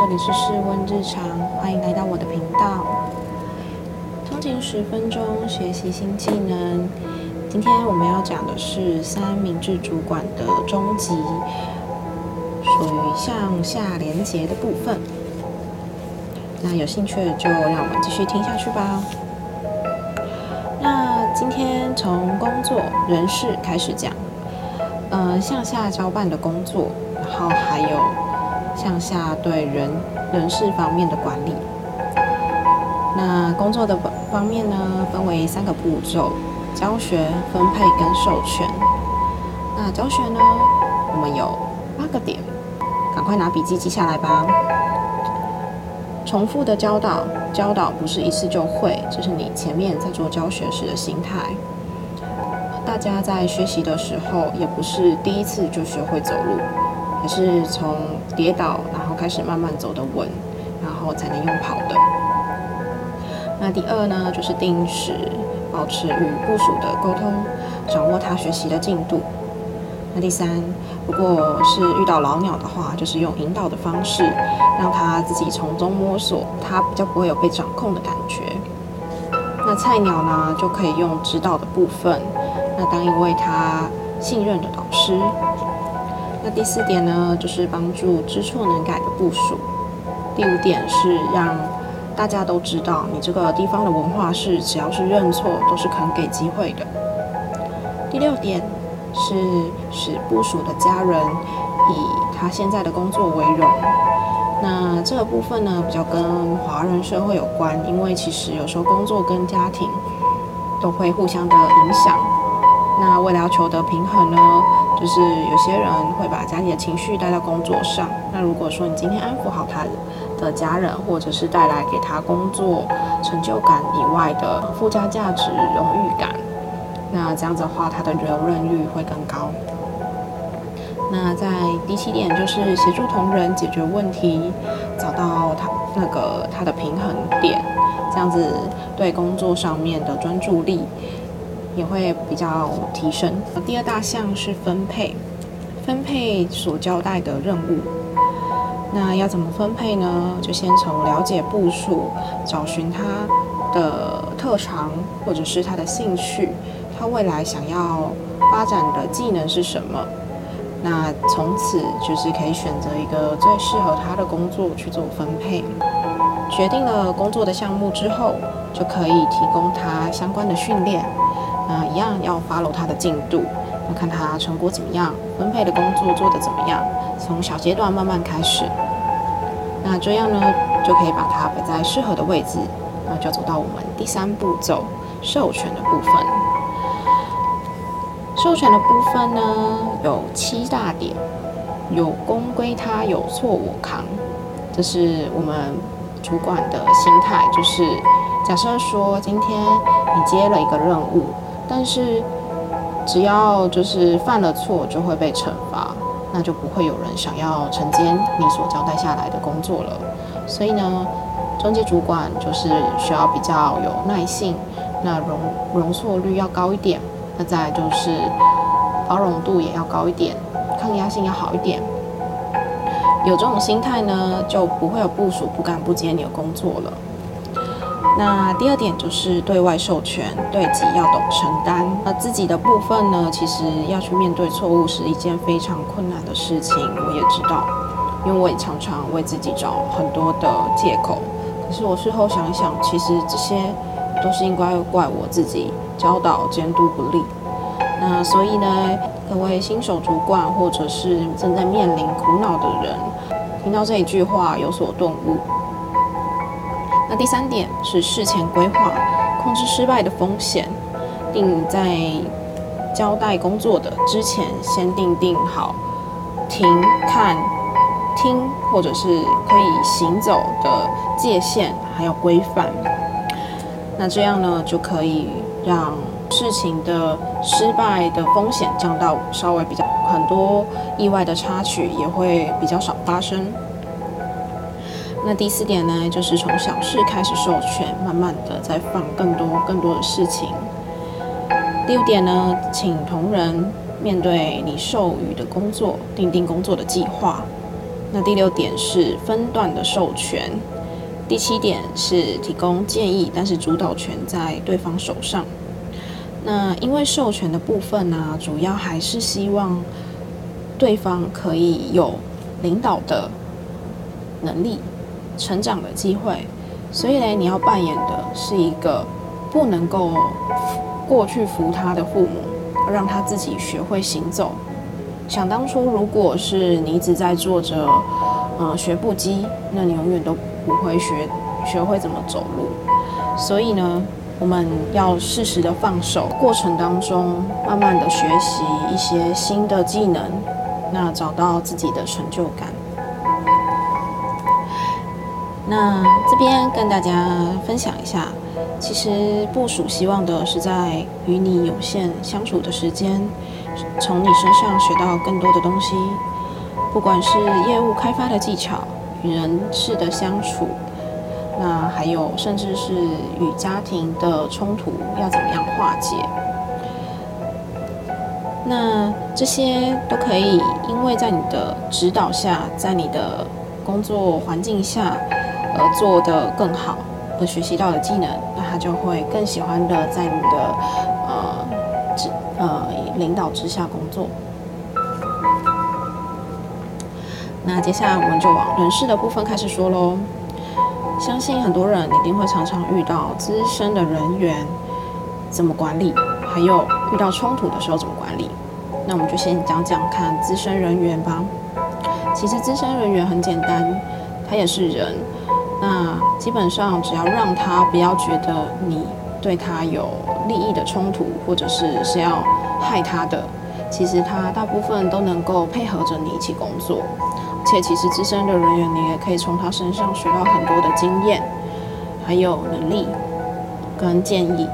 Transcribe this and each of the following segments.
这里是室温日常，欢迎来到我的频道。通勤十分钟，学习新技能。今天我们要讲的是三明治主管的终极，属于向下连接的部分。那有兴趣的就让我们继续听下去吧。那今天从工作人事开始讲，呃，向下交办的工作，然后还有向下对人人事方面的管理。那工作的方方面呢，分为三个步骤。教学、分配跟授权。那教学呢？我们有八个点，赶快拿笔记记下来吧。重复的教导，教导不是一次就会，这是你前面在做教学时的心态。大家在学习的时候，也不是第一次就学会走路，还是从跌倒，然后开始慢慢走的稳，然后才能用跑的。那第二呢，就是定时。保持与部属的沟通，掌握他学习的进度。那第三，如果是遇到老鸟的话，就是用引导的方式，让他自己从中摸索，他比较不会有被掌控的感觉。那菜鸟呢，就可以用指导的部分，那当一位他信任的导师。那第四点呢，就是帮助知错能改的部署。第五点是让。大家都知道，你这个地方的文化是，只要是认错都是肯给机会的。第六点是使部署的家人以他现在的工作为荣。那这个部分呢，比较跟华人社会有关，因为其实有时候工作跟家庭都会互相的影响。那为了要求得平衡呢，就是有些人会把家里的情绪带到工作上。那如果说你今天安抚好他。的家人，或者是带来给他工作成就感以外的附加价值、荣誉感，那这样子的话，他的留任率会更高。那在第七点就是协助同仁解决问题，找到他那个他的平衡点，这样子对工作上面的专注力也会比较提升。第二大项是分配，分配所交代的任务。那要怎么分配呢？就先从了解部署，找寻他的特长或者是他的兴趣，他未来想要发展的技能是什么。那从此就是可以选择一个最适合他的工作去做分配。决定了工作的项目之后，就可以提供他相关的训练。那一样要 follow 他的进度，要看他成果怎么样，分配的工作做得怎么样。从小阶段慢慢开始，那这样呢，就可以把它摆在适合的位置。那就走到我们第三步骤，授权的部分。授权的部分呢，有七大点：有功归他，有错我扛。这是我们主管的心态，就是假设说今天你接了一个任务，但是只要就是犯了错，就会被惩罚。那就不会有人想要承接你所交代下来的工作了。所以呢，中介主管就是需要比较有耐性，那容容错率要高一点，那再就是包容度也要高一点，抗压性要好一点。有这种心态呢，就不会有部署不敢不接你的工作了。那第二点就是对外授权，对己要懂承担。那自己的部分呢，其实要去面对错误是一件非常困难的事情，我也知道，因为我也常常为自己找很多的借口。可是我事后想一想，其实这些都是应该怪我自己教导监督不力。那所以呢，各位新手主管或者是正在面临苦恼的人，听到这一句话有所顿悟。那第三点是事前规划，控制失败的风险，定在交代工作的之前，先定定好停、看、听，或者是可以行走的界限，还有规范。那这样呢，就可以让事情的失败的风险降到稍微比较很多意外的插曲也会比较少发生。那第四点呢，就是从小事开始授权，慢慢的再放更多更多的事情。第五点呢，请同仁面对你授予的工作，定定工作的计划。那第六点是分段的授权。第七点是提供建议，但是主导权在对方手上。那因为授权的部分呢，主要还是希望对方可以有领导的能力、成长的机会。所以呢，你要扮演的是一个不能够过去扶他的父母，让他自己学会行走。想当初，如果是你一直在做着，呃，学步机，那你永远都。不会学学会怎么走路，所以呢，我们要适时的放手，过程当中慢慢的学习一些新的技能，那找到自己的成就感。那这边跟大家分享一下，其实部署希望的是在与你有限相处的时间，从你身上学到更多的东西，不管是业务开发的技巧。与人事的相处，那还有甚至是与家庭的冲突要怎么样化解？那这些都可以，因为在你的指导下，在你的工作环境下，而做得更好，而学习到的技能，那他就会更喜欢的在你的呃指呃领导之下工作。那接下来我们就往人事的部分开始说喽。相信很多人一定会常常遇到资深的人员怎么管理，还有遇到冲突的时候怎么管理。那我们就先讲讲看资深人员吧。其实资深人员很简单，他也是人。那基本上只要让他不要觉得你对他有利益的冲突，或者是是要害他的，其实他大部分都能够配合着你一起工作。而且其实资深的人员，你也可以从他身上学到很多的经验，还有能力跟建议。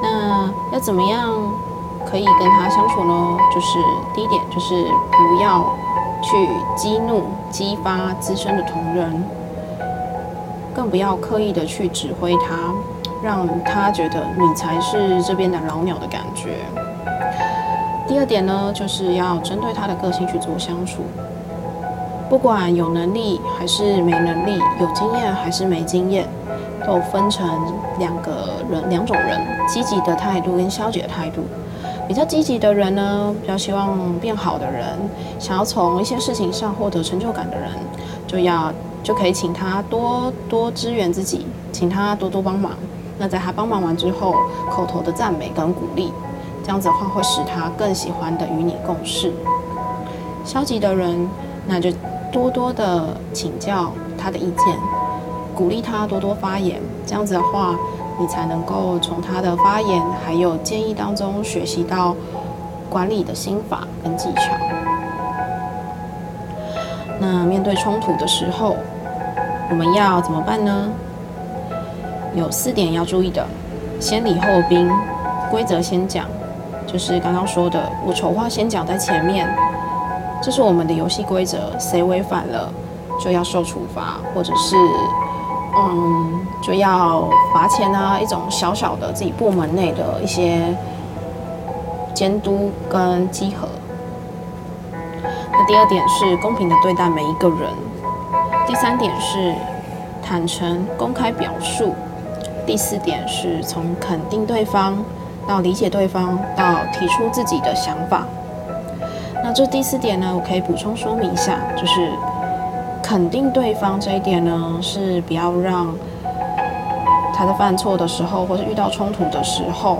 那要怎么样可以跟他相处呢？就是第一点，就是不要去激怒、激发资深的同仁，更不要刻意的去指挥他，让他觉得你才是这边的老鸟的感觉。第二点呢，就是要针对他的个性去做相处。不管有能力还是没能力，有经验还是没经验，都分成两个人两种人：积极的态度跟消极的态度。比较积极的人呢，比较希望变好的人，想要从一些事情上获得成就感的人，就要就可以请他多多支援自己，请他多多帮忙。那在他帮忙完之后，口头的赞美跟鼓励，这样子的话会使他更喜欢的与你共事。消极的人，那就。多多的请教他的意见，鼓励他多多发言，这样子的话，你才能够从他的发言还有建议当中学习到管理的心法跟技巧。那面对冲突的时候，我们要怎么办呢？有四点要注意的：先礼后兵，规则先讲，就是刚刚说的，我丑话先讲在前面。这是我们的游戏规则，谁违反了就要受处罚，或者是嗯就要罚钱啊，一种小小的自己部门内的一些监督跟稽核。那第二点是公平的对待每一个人，第三点是坦诚公开表述，第四点是从肯定对方到理解对方到提出自己的想法。那这第四点呢，我可以补充说明一下，就是肯定对方这一点呢，是不要让他在犯错的时候，或者遇到冲突的时候，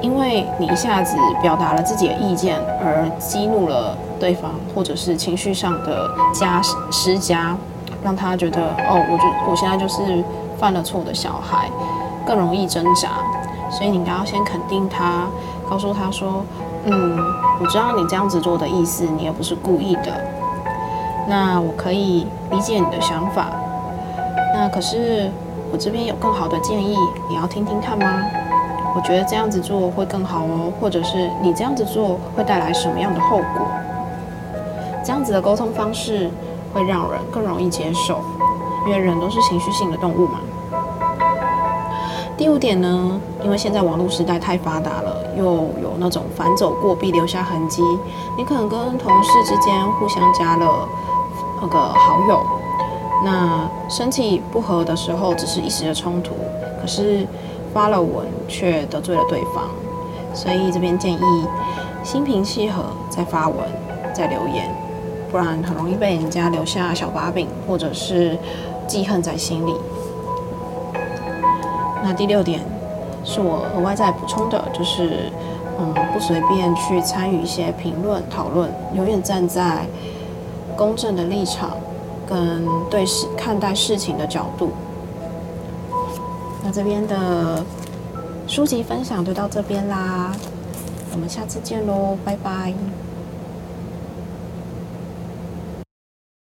因为你一下子表达了自己的意见，而激怒了对方，或者是情绪上的加施加，让他觉得哦，我就我现在就是犯了错的小孩，更容易挣扎。所以你应该要先肯定他，告诉他说。嗯，我知道你这样子做的意思，你也不是故意的。那我可以理解你的想法。那可是我这边有更好的建议，你要听听看吗？我觉得这样子做会更好哦，或者是你这样子做会带来什么样的后果？这样子的沟通方式会让人更容易接受，因为人都是情绪性的动物嘛。第五点呢，因为现在网络时代太发达了，又有那种反走过必留下痕迹，你可能跟同事之间互相加了那个好友，那生气不和的时候只是一时的冲突，可是发了文却得罪了对方，所以这边建议心平气和再发文再留言，不然很容易被人家留下小把柄，或者是记恨在心里。那第六点是我额外再补充的，就是嗯，不随便去参与一些评论讨论，永远站在公正的立场跟对事看待事情的角度。那这边的书籍分享就到这边啦，我们下次见喽，拜拜。